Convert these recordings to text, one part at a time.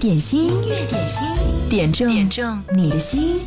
点心，音乐点心，点中点中你的心。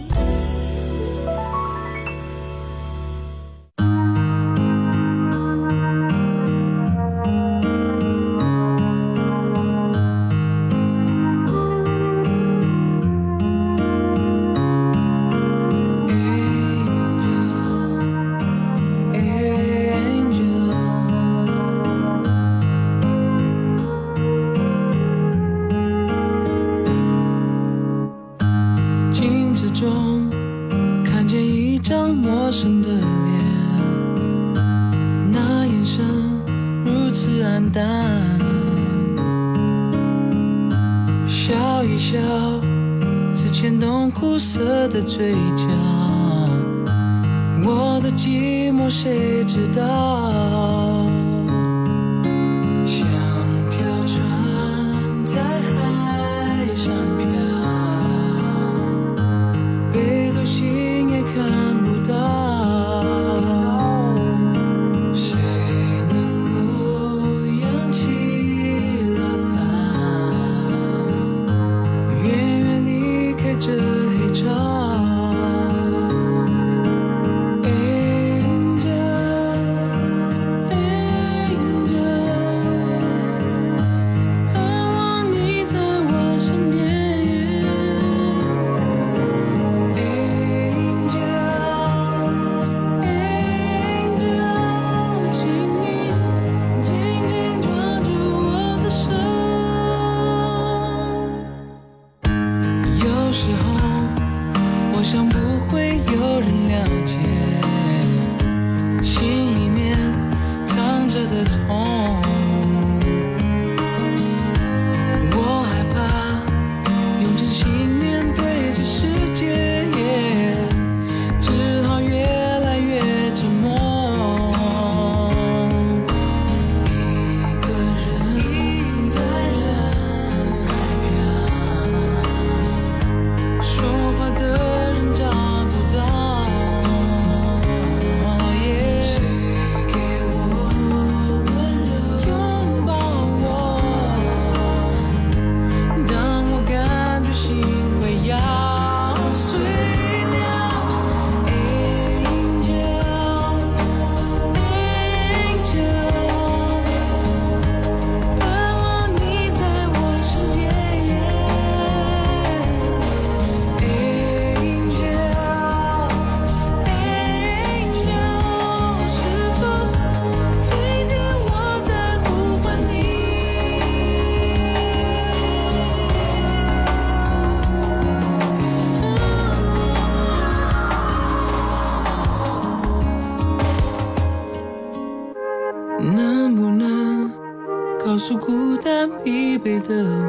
这是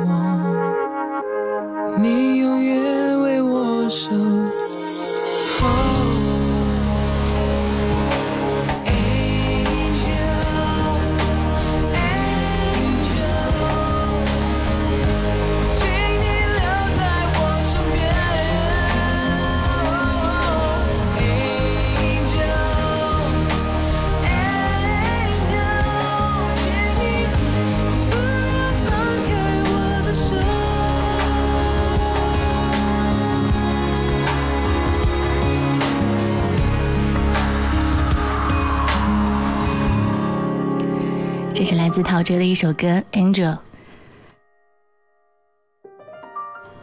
自陶喆的一首歌《Angel》，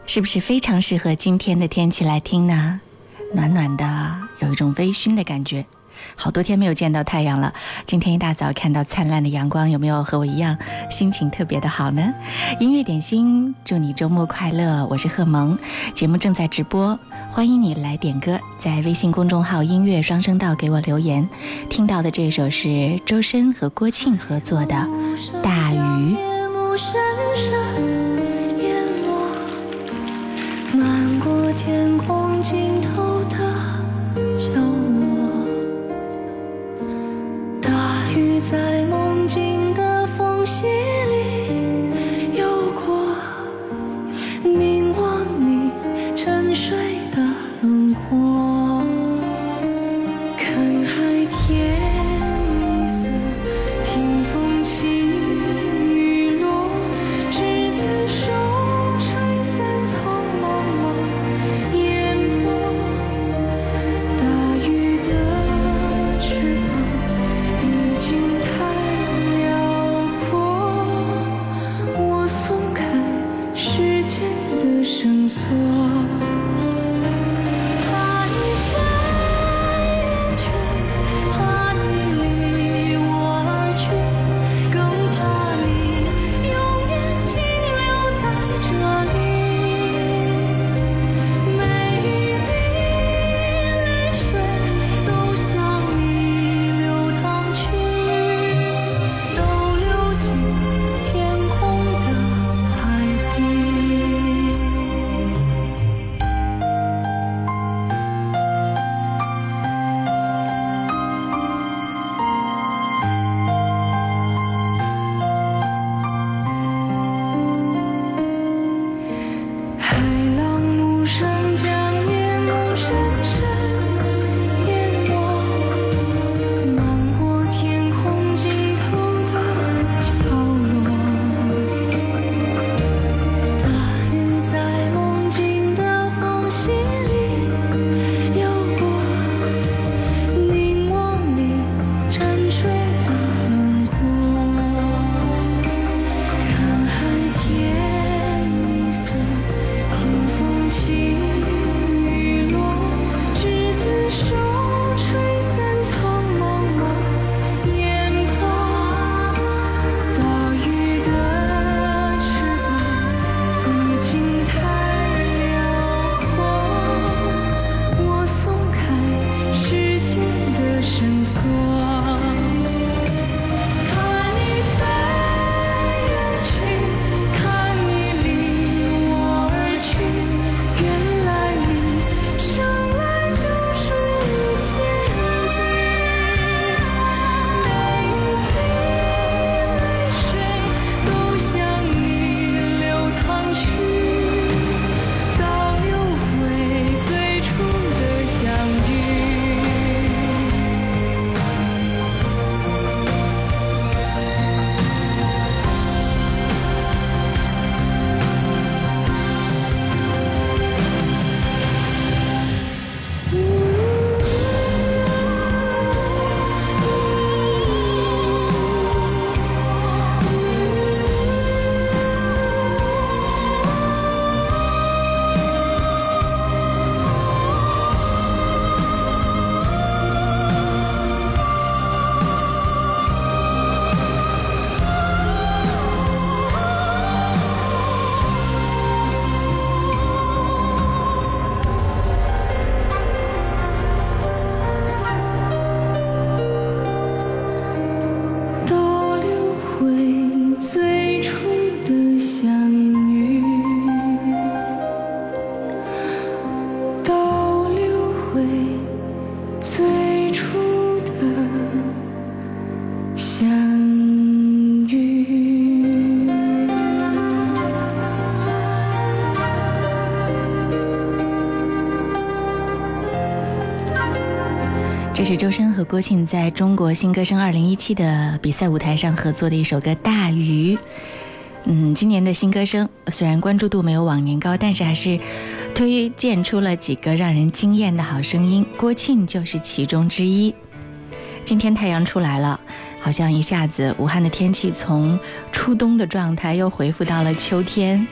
是不是非常适合今天的天气来听呢？暖暖的，有一种微醺的感觉。好多天没有见到太阳了，今天一大早看到灿烂的阳光，有没有和我一样心情特别的好呢？音乐点心，祝你周末快乐！我是贺萌，节目正在直播，欢迎你来点歌，在微信公众号“音乐双声道”给我留言。听到的这首是周深和郭庆合作的《大鱼》。过天空尽头的角在梦境的缝隙里这是周深和郭庆在中国新歌声二零一七的比赛舞台上合作的一首歌《大鱼》。嗯，今年的新歌声虽然关注度没有往年高，但是还是推荐出了几个让人惊艳的好声音，郭庆就是其中之一。今天太阳出来了，好像一下子武汉的天气从初冬的状态又恢复到了秋天。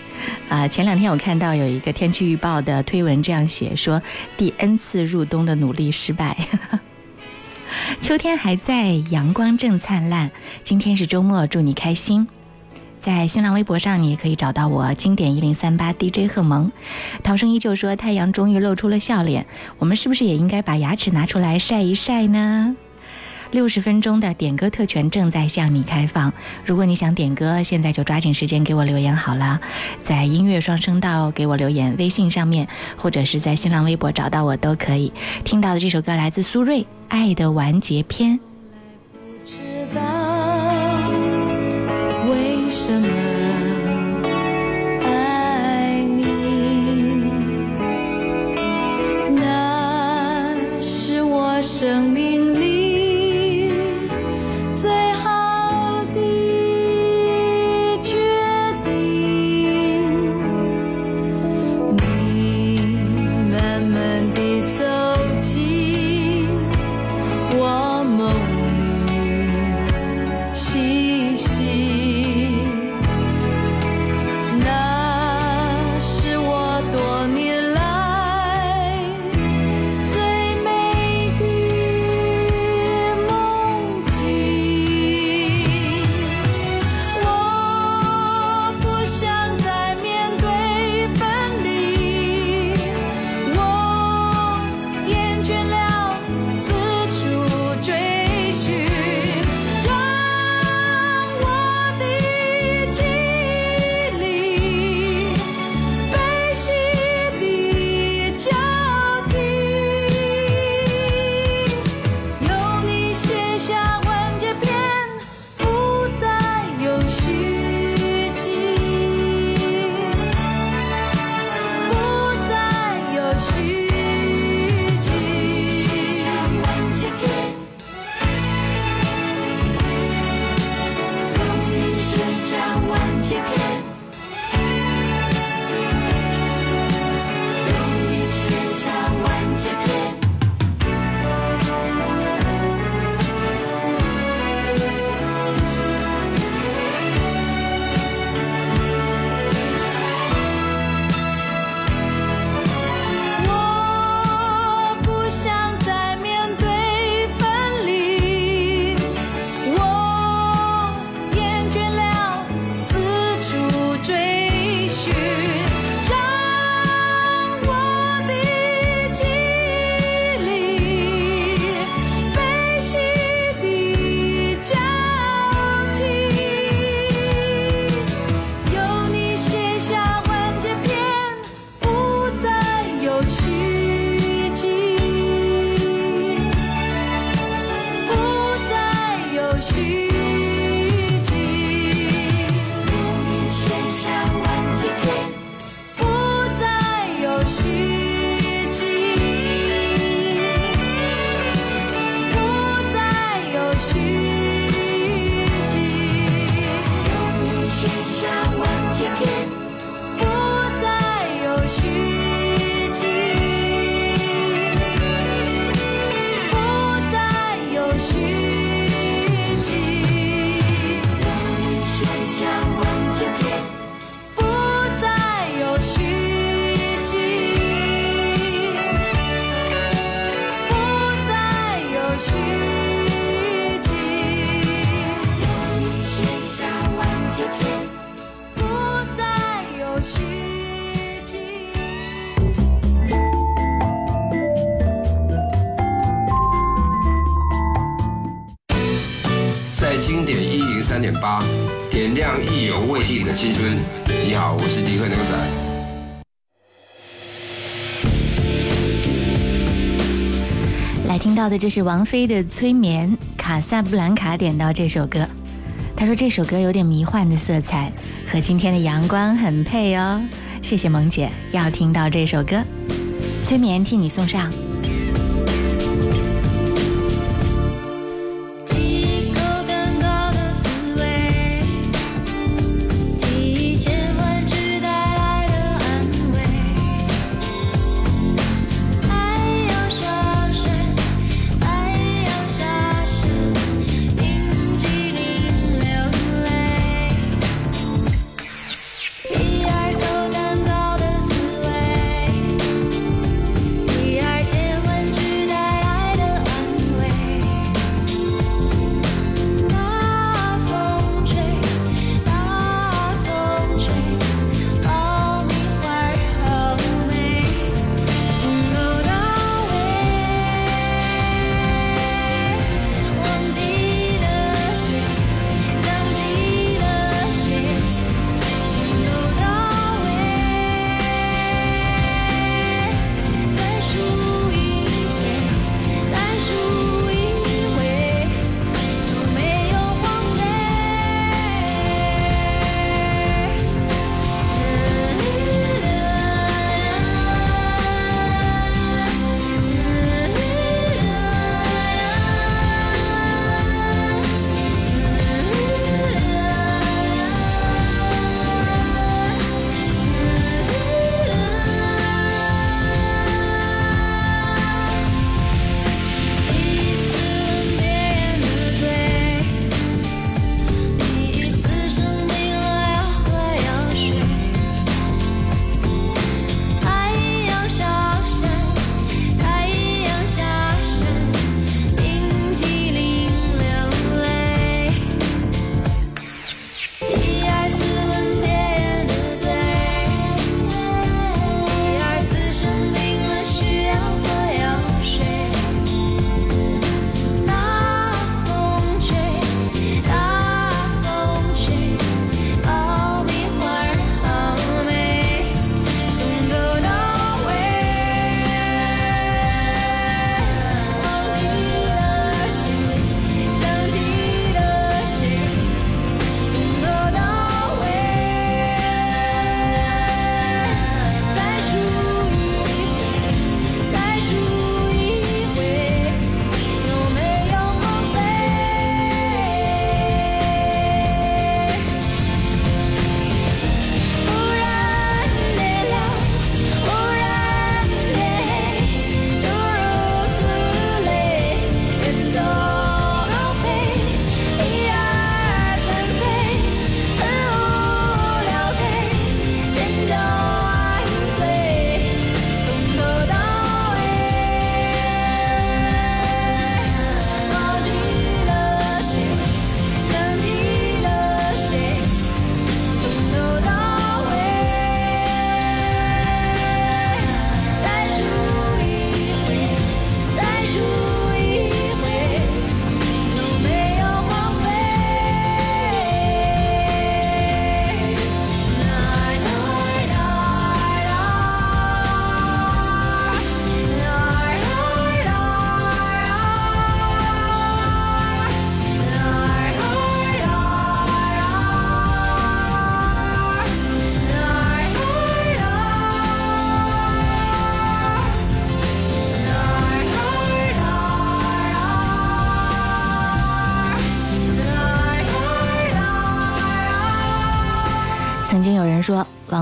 啊，前两天我看到有一个天气预报的推文这样写说：“第 N 次入冬的努力失败。” 秋天还在，阳光正灿烂。今天是周末，祝你开心。在新浪微博上，你也可以找到我，经典一零三八 DJ 贺萌。涛声依旧说：“太阳终于露出了笑脸。”我们是不是也应该把牙齿拿出来晒一晒呢？六十分钟的点歌特权正在向你开放。如果你想点歌，现在就抓紧时间给我留言好了，在音乐双声道给我留言，微信上面或者是在新浪微博找到我都可以。听到的这首歌来自苏芮，《爱的完结篇》。知道为什么爱你，那是我生命青春。你好，我是迪克牛仔。来听到的这是王菲的《催眠》，卡萨布兰卡点到这首歌，他说这首歌有点迷幻的色彩，和今天的阳光很配哦。谢谢萌姐，要听到这首歌，《催眠》替你送上。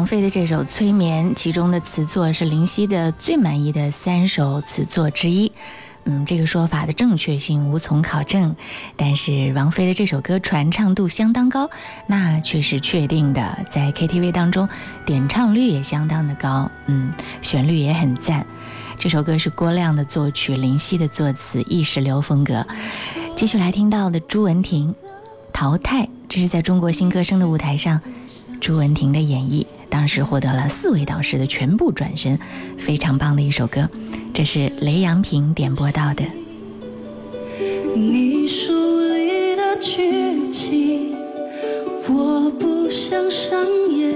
菲的这首《催眠》，其中的词作是林夕的最满意的三首词作之一。嗯，这个说法的正确性无从考证，但是王菲的这首歌传唱度相当高，那却是确定的。在 KTV 当中，点唱率也相当的高。嗯，旋律也很赞。这首歌是郭亮的作曲，林夕的作词，意识流风格。继续来听到的朱文婷，《淘汰》，这是在中国新歌声的舞台上，朱文婷的演绎。当时获得了四位导师的全部转身，非常棒的一首歌，这是雷阳平点播到的。你书里的剧情，我不想上演，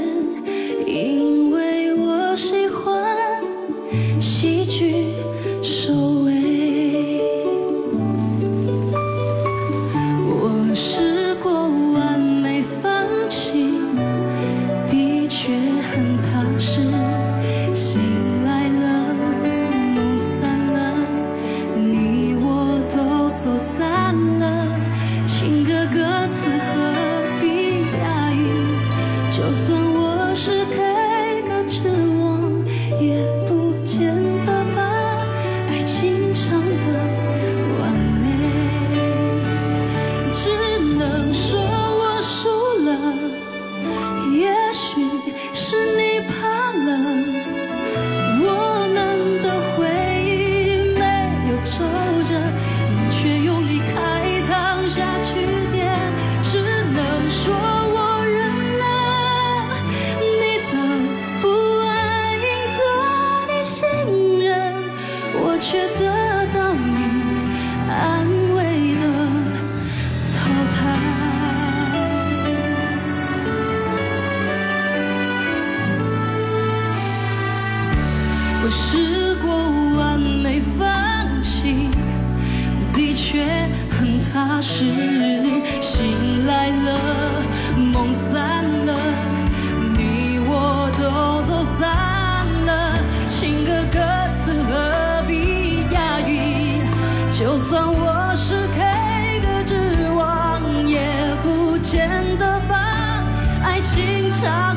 我是 K 歌之王，也不见得把爱情唱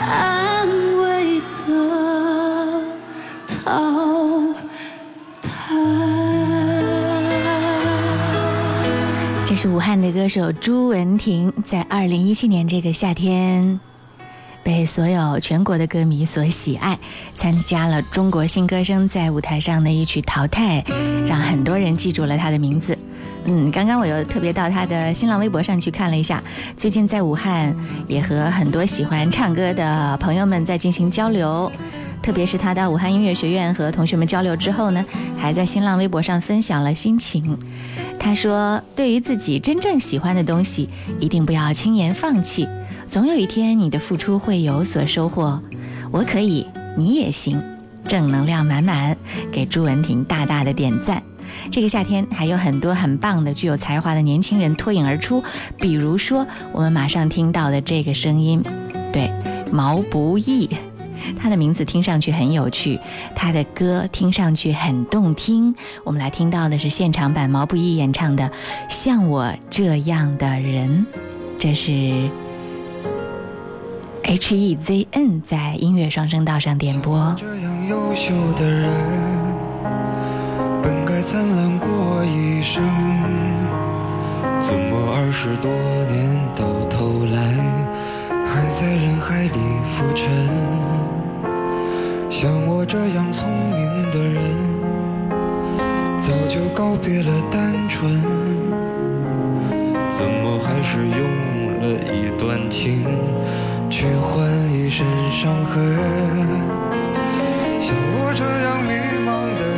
安慰的淘汰。这是武汉的歌手朱文婷，在二零一七年这个夏天，被所有全国的歌迷所喜爱，参加了中国新歌声在舞台上的一曲《淘汰》，让很多人记住了他的名字。嗯，刚刚我又特别到他的新浪微博上去看了一下，最近在武汉也和很多喜欢唱歌的朋友们在进行交流。特别是他到武汉音乐学院和同学们交流之后呢，还在新浪微博上分享了心情。他说：“对于自己真正喜欢的东西，一定不要轻言放弃，总有一天你的付出会有所收获。我可以，你也行。”正能量满满，给朱文婷大大的点赞。这个夏天还有很多很棒的、具有才华的年轻人脱颖而出，比如说我们马上听到的这个声音，对，毛不易。他的名字听上去很有趣，他的歌听上去很动听。我们来听到的是现场版毛不易演唱的《像我这样的人》。这是 H E Z N 在音乐双声道上点播。这样优秀的人，灿烂过一生，怎么二十多年到头来，还在人海里浮沉？像我这样聪明的人，早就告别了单纯，怎么还是用了一段情？去换一身伤痕。像我这样迷茫的人，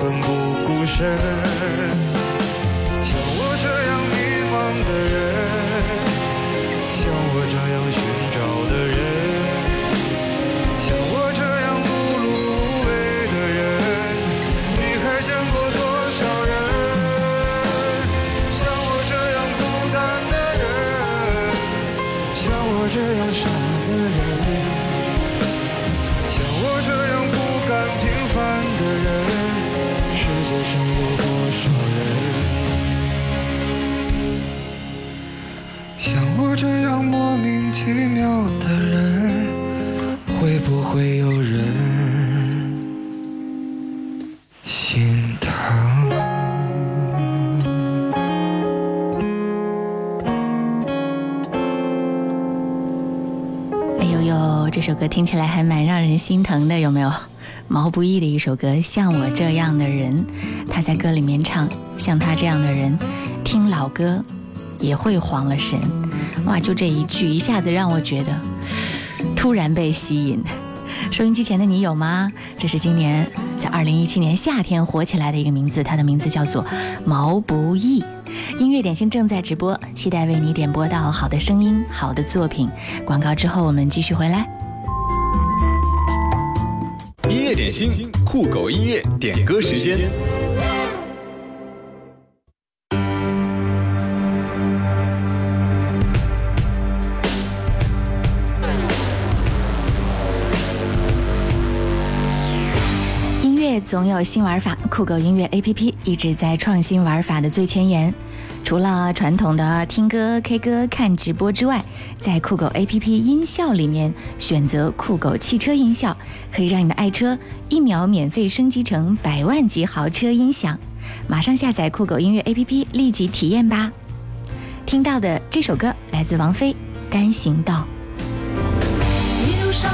奋不顾身像我这样迷茫的人像我这样寻听起来还蛮让人心疼的，有没有？毛不易的一首歌《像我这样的人》，他在歌里面唱：像他这样的人，听老歌也会慌了神。哇，就这一句，一下子让我觉得突然被吸引。收音机前的你有吗？这是今年在二零一七年夏天火起来的一个名字，他的名字叫做毛不易。音乐点心正在直播，期待为你点播到好的声音、好的作品。广告之后我们继续回来。点心，酷狗音乐点歌时间。音乐总有新玩法，酷狗音乐 APP 一直在创新玩法的最前沿。除了传统的听歌、K 歌、看直播之外，在酷狗 APP 音效里面选择酷狗汽车音效，可以让你的爱车一秒免费升级成百万级豪车音响。马上下载酷狗音乐 APP，立即体验吧。听到的这首歌来自王菲，《单行道》。一路上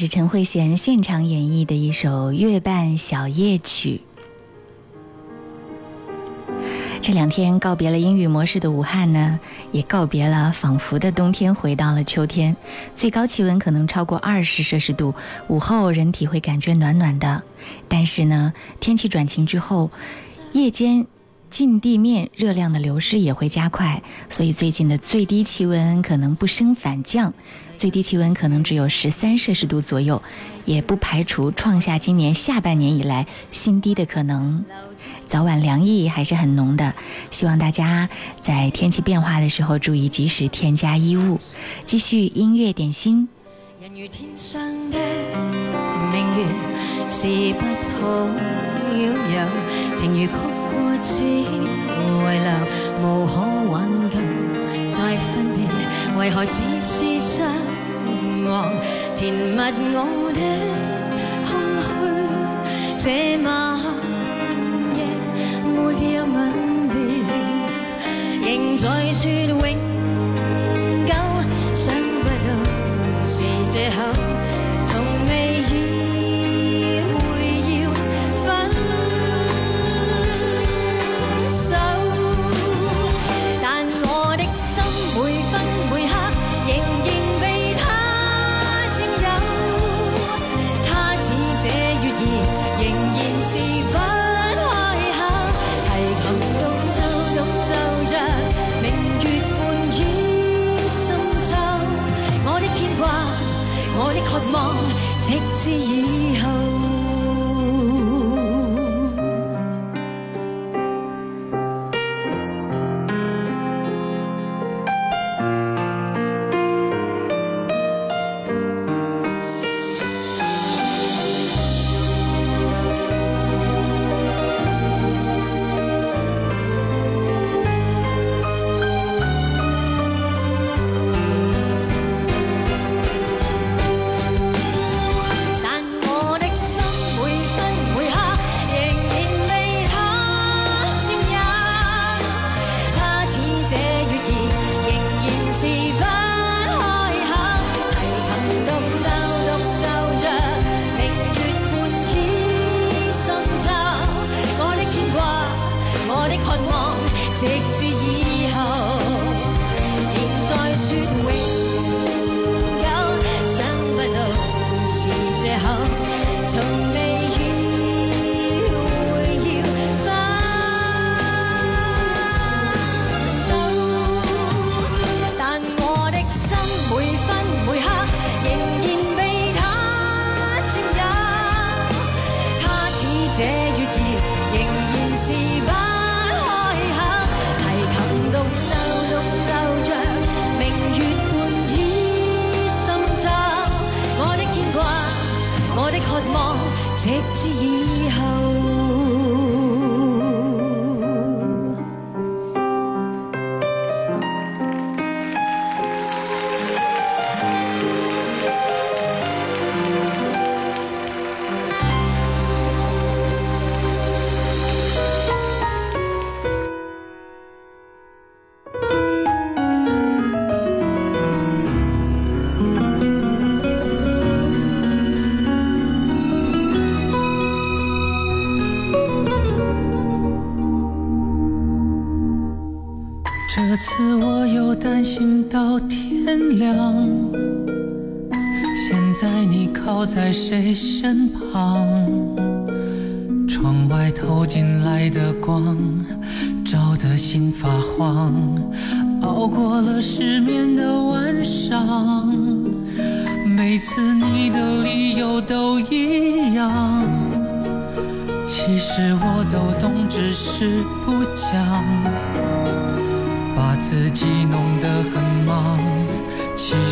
是陈慧娴现场演绎的一首《月半小夜曲》。这两天告别了阴雨模式的武汉呢，也告别了仿佛的冬天，回到了秋天。最高气温可能超过二十摄氏度，午后人体会感觉暖暖的。但是呢，天气转晴之后，夜间近地面热量的流失也会加快，所以最近的最低气温可能不升反降。最低气温可能只有十三摄氏度左右，也不排除创下今年下半年以来新低的可能。早晚凉意还是很浓的，希望大家在天气变化的时候注意及时添加衣物。继续音乐点心。人如天上的明月，是不可拥有；情如曲过只遗留，无可挽救。再分别，为何只是失望？填密我的空虚，这晚夜没有吻别，仍在说永久，想不到是借口，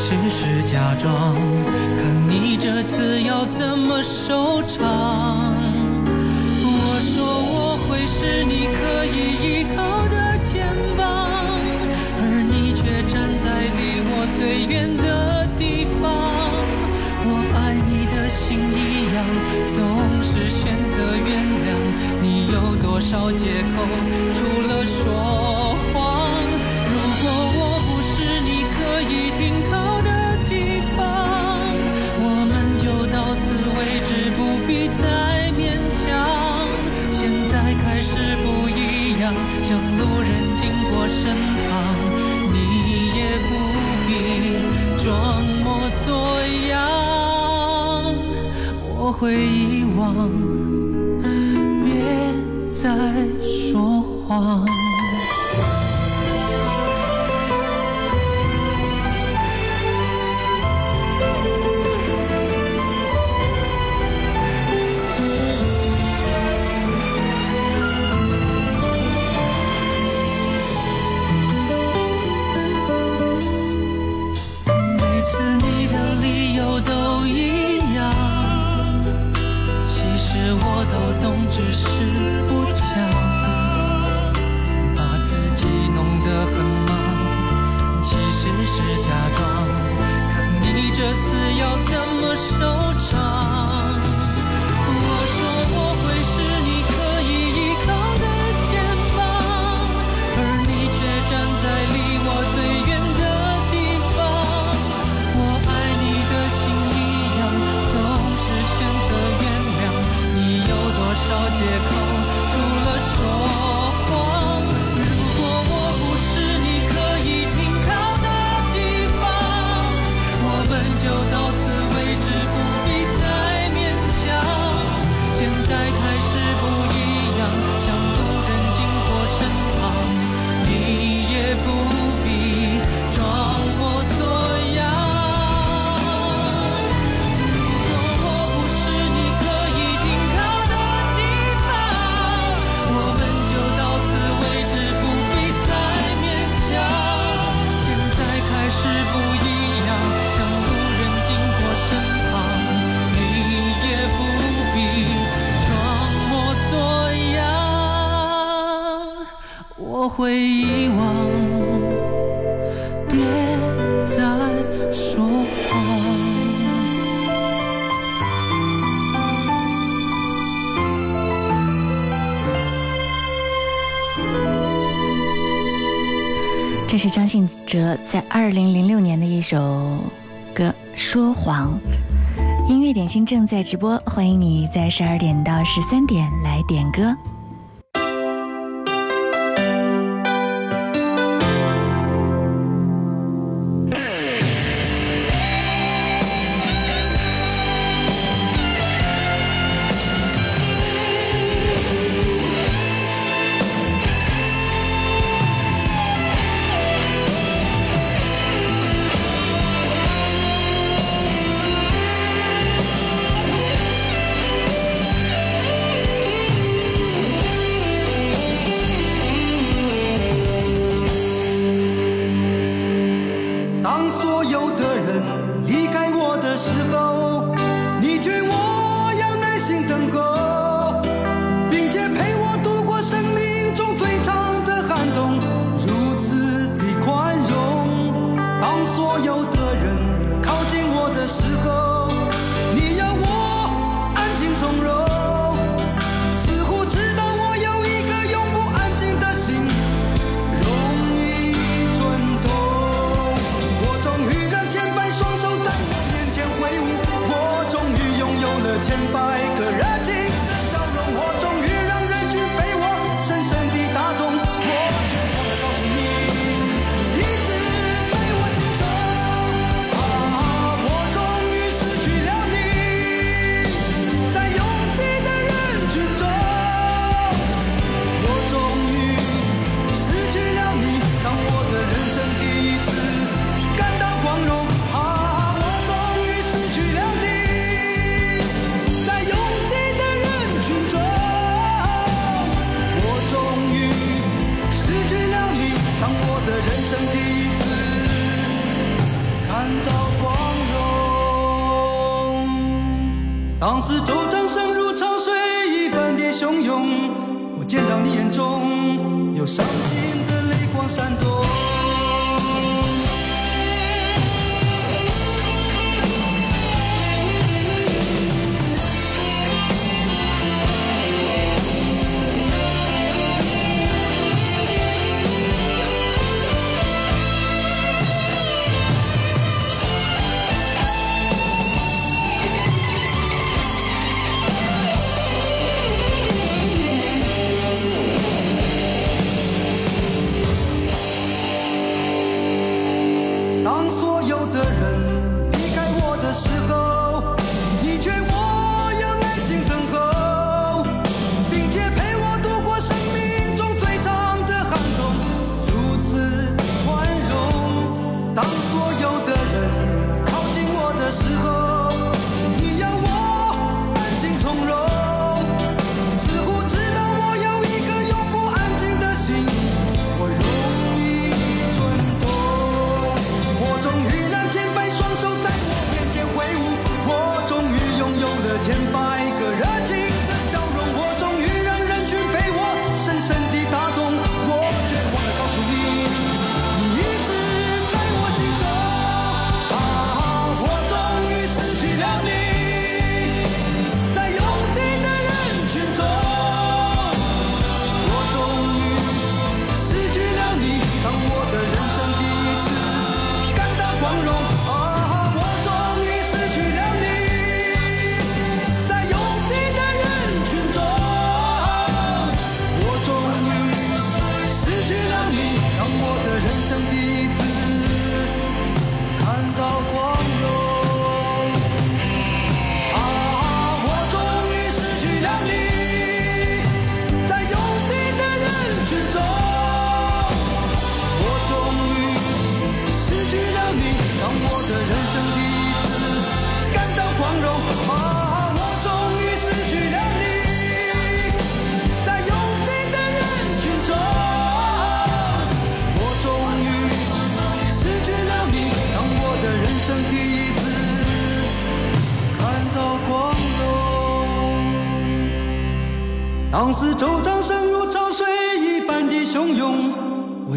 只是假装。看你这次要怎么收场？我说我会是你可以依靠的肩膀，而你却站在离我最远的地方。我爱你的心一样，总是选择原谅。你有多少借口？除了说谎。如果我不是你可以停不必再勉强，现在开始不一样。像路人经过身旁，你也不必装模作样。我会遗忘，别再说谎。假装，看你这次要怎么收。会遗忘别再说谎这是张信哲在二零零六年的一首歌说谎。音乐点心正在直播欢迎你在十二点到十三点来点歌。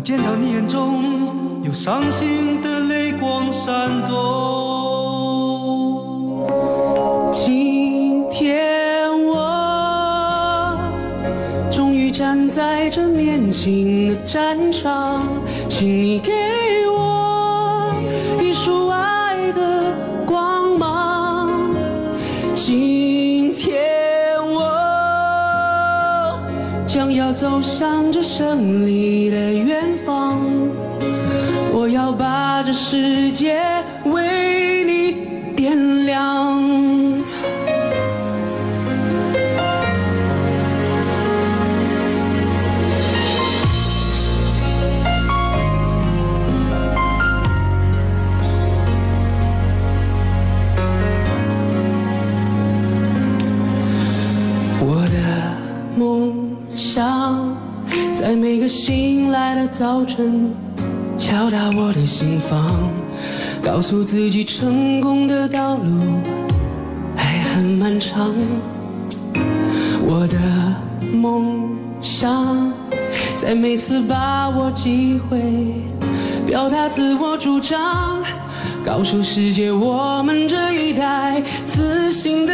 见到你眼中有伤心的泪光闪动。个醒来的早晨，敲打我的心房，告诉自己成功的道路还很漫长。我的梦想，在每次把握机会，表达自我主张，告诉世界我们这一代自信的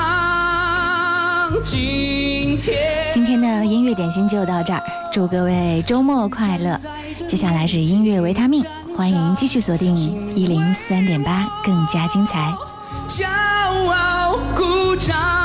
今天。今天的音乐点心就到这儿，祝各位周末快乐。接下来是音乐维他命，欢迎继续锁定一零三点八，更加精彩。骄傲鼓掌。